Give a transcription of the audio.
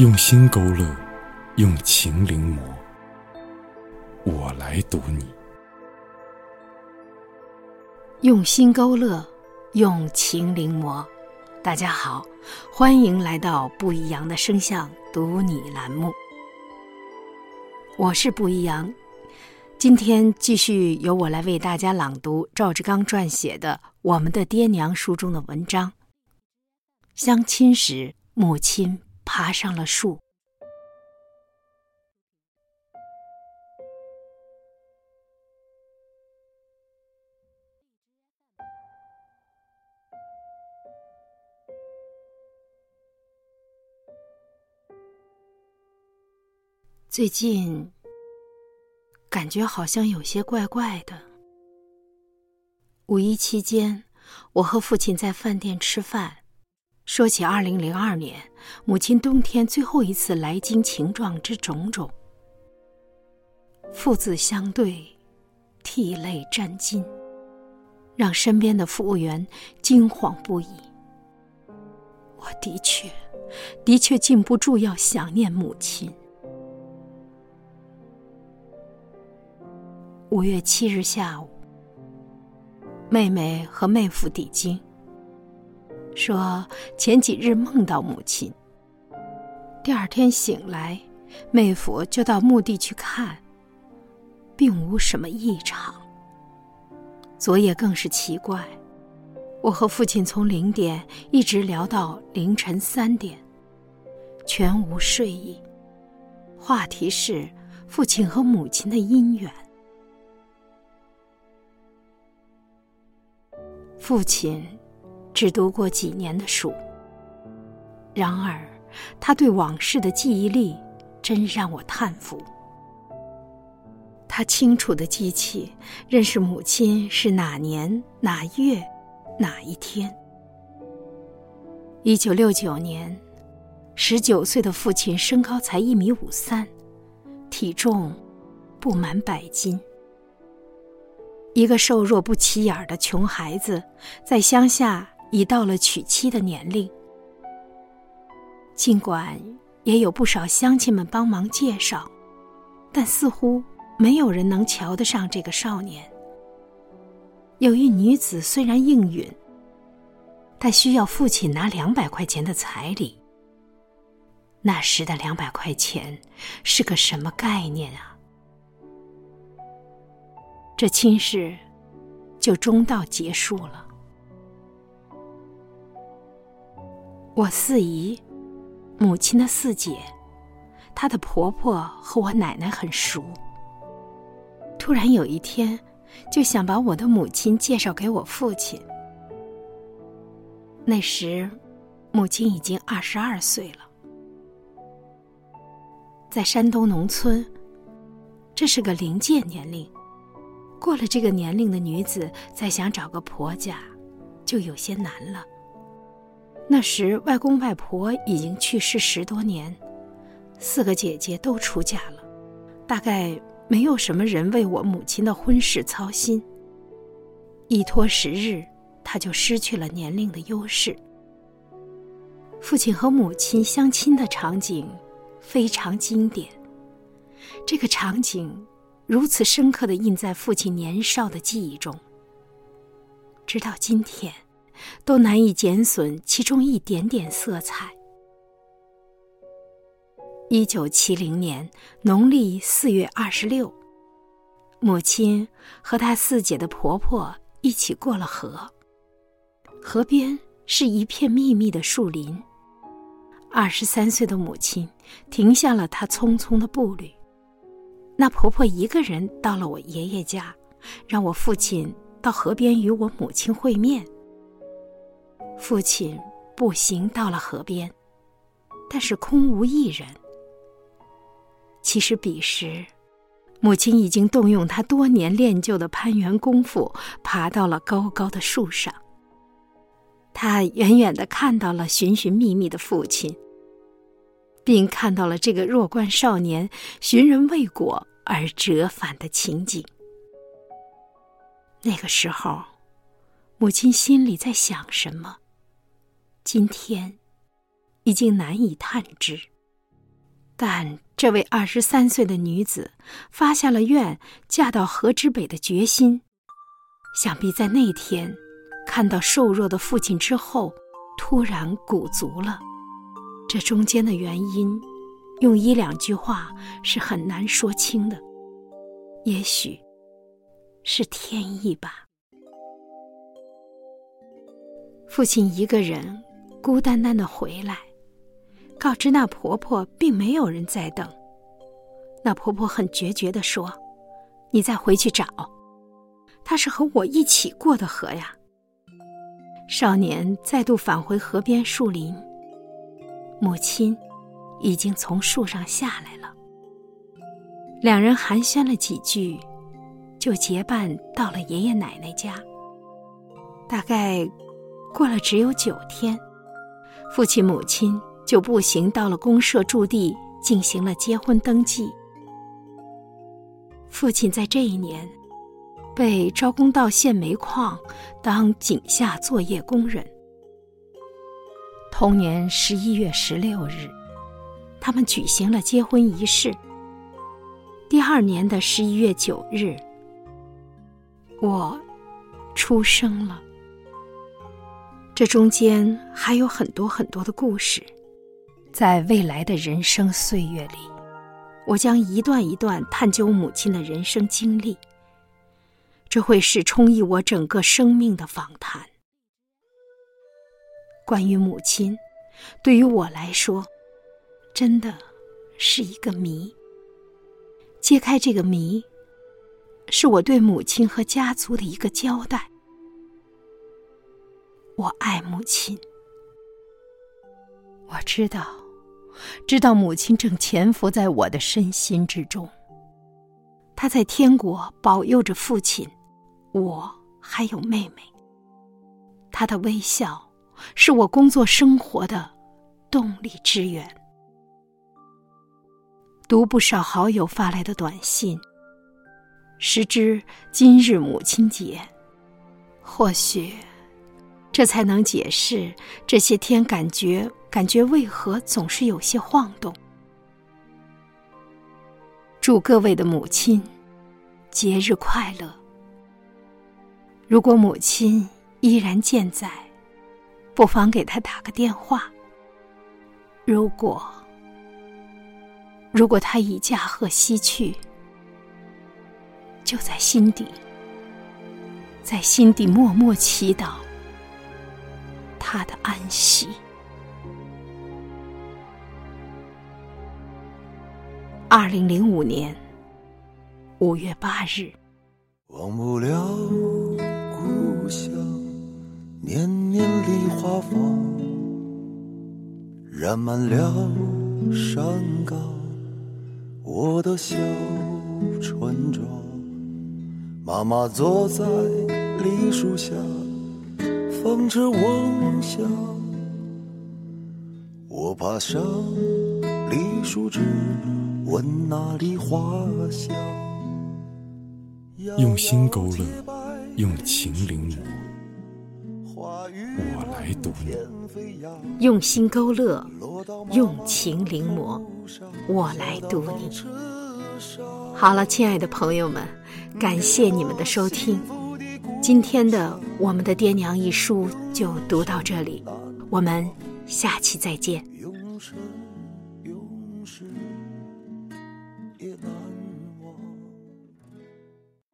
用心勾勒，用情临摹，我来读你。用心勾勒，用情临摹。大家好，欢迎来到不一样的声像读你栏目。我是不一样，今天继续由我来为大家朗读赵志刚撰写的《我们的爹娘》书中的文章。相亲时，母亲。爬上了树。最近感觉好像有些怪怪的。五一期间，我和父亲在饭店吃饭。说起二零零二年，母亲冬天最后一次来京情状之种种，父子相对，涕泪沾襟，让身边的服务员惊慌不已。我的确，的确禁不住要想念母亲。五月七日下午，妹妹和妹夫抵京。说前几日梦到母亲。第二天醒来，妹夫就到墓地去看，并无什么异常。昨夜更是奇怪，我和父亲从零点一直聊到凌晨三点，全无睡意。话题是父亲和母亲的姻缘。父亲。只读过几年的书，然而他对往事的记忆力真让我叹服。他清楚的记起认识母亲是哪年哪月哪一天。一九六九年，十九岁的父亲身高才一米五三，体重不满百斤。一个瘦弱不起眼的穷孩子，在乡下。已到了娶妻的年龄，尽管也有不少乡亲们帮忙介绍，但似乎没有人能瞧得上这个少年。有一女子虽然应允，但需要父亲拿两百块钱的彩礼。那时的两百块钱是个什么概念啊？这亲事就终到结束了。我四姨，母亲的四姐，她的婆婆和我奶奶很熟。突然有一天，就想把我的母亲介绍给我父亲。那时，母亲已经二十二岁了，在山东农村，这是个临界年龄。过了这个年龄的女子，再想找个婆家，就有些难了。那时，外公外婆已经去世十多年，四个姐姐都出嫁了，大概没有什么人为我母亲的婚事操心。一拖十日，她就失去了年龄的优势。父亲和母亲相亲的场景非常经典，这个场景如此深刻的印在父亲年少的记忆中，直到今天。都难以减损其中一点点色彩。一九七零年农历四月二十六，母亲和她四姐的婆婆一起过了河。河边是一片密密的树林。二十三岁的母亲停下了她匆匆的步履。那婆婆一个人到了我爷爷家，让我父亲到河边与我母亲会面。父亲步行到了河边，但是空无一人。其实彼时，母亲已经动用她多年练就的攀援功夫，爬到了高高的树上。他远远的看到了寻寻觅觅的父亲，并看到了这个弱冠少年寻人未果而折返的情景。那个时候，母亲心里在想什么？今天，已经难以探知。但这位二十三岁的女子发下了愿嫁到河之北的决心，想必在那天看到瘦弱的父亲之后，突然鼓足了。这中间的原因，用一两句话是很难说清的。也许是天意吧。父亲一个人孤单单的回来，告知那婆婆并没有人在等。那婆婆很决绝的说：“你再回去找，他是和我一起过的河呀。”少年再度返回河边树林。母亲已经从树上下来了，两人寒暄了几句，就结伴到了爷爷奶奶家。大概过了只有九天，父亲母亲就步行到了公社驻地，进行了结婚登记。父亲在这一年被招工到县煤矿当井下作业工人。同年十一月十六日，他们举行了结婚仪式。第二年的十一月九日，我出生了。这中间还有很多很多的故事，在未来的人生岁月里，我将一段一段探究母亲的人生经历。这会是充溢我整个生命的访谈。关于母亲，对于我来说，真的是一个谜。揭开这个谜，是我对母亲和家族的一个交代。我爱母亲，我知道，知道母亲正潜伏在我的身心之中。她在天国保佑着父亲，我还有妹妹。她的微笑。是我工作生活的动力之源。读不少好友发来的短信，时知今日母亲节，或许这才能解释这些天感觉感觉为何总是有些晃动。祝各位的母亲节日快乐。如果母亲依然健在。不妨给他打个电话。如果，如果他已驾鹤西去，就在心底，在心底默默祈祷他的安息。二零零五年五月八日。忘不了故乡。年年梨花放，染满了山岗。我的小村庄，妈妈坐在梨树下，风车嗡响。我爬上梨树枝，闻那梨花香。用心勾勒，用情临摹。我来读你，用心勾勒，用情临摹，我来读你。好了，亲爱的朋友们，感谢你们的收听。今天的我们的爹娘一书就读到这里，我们下期再见。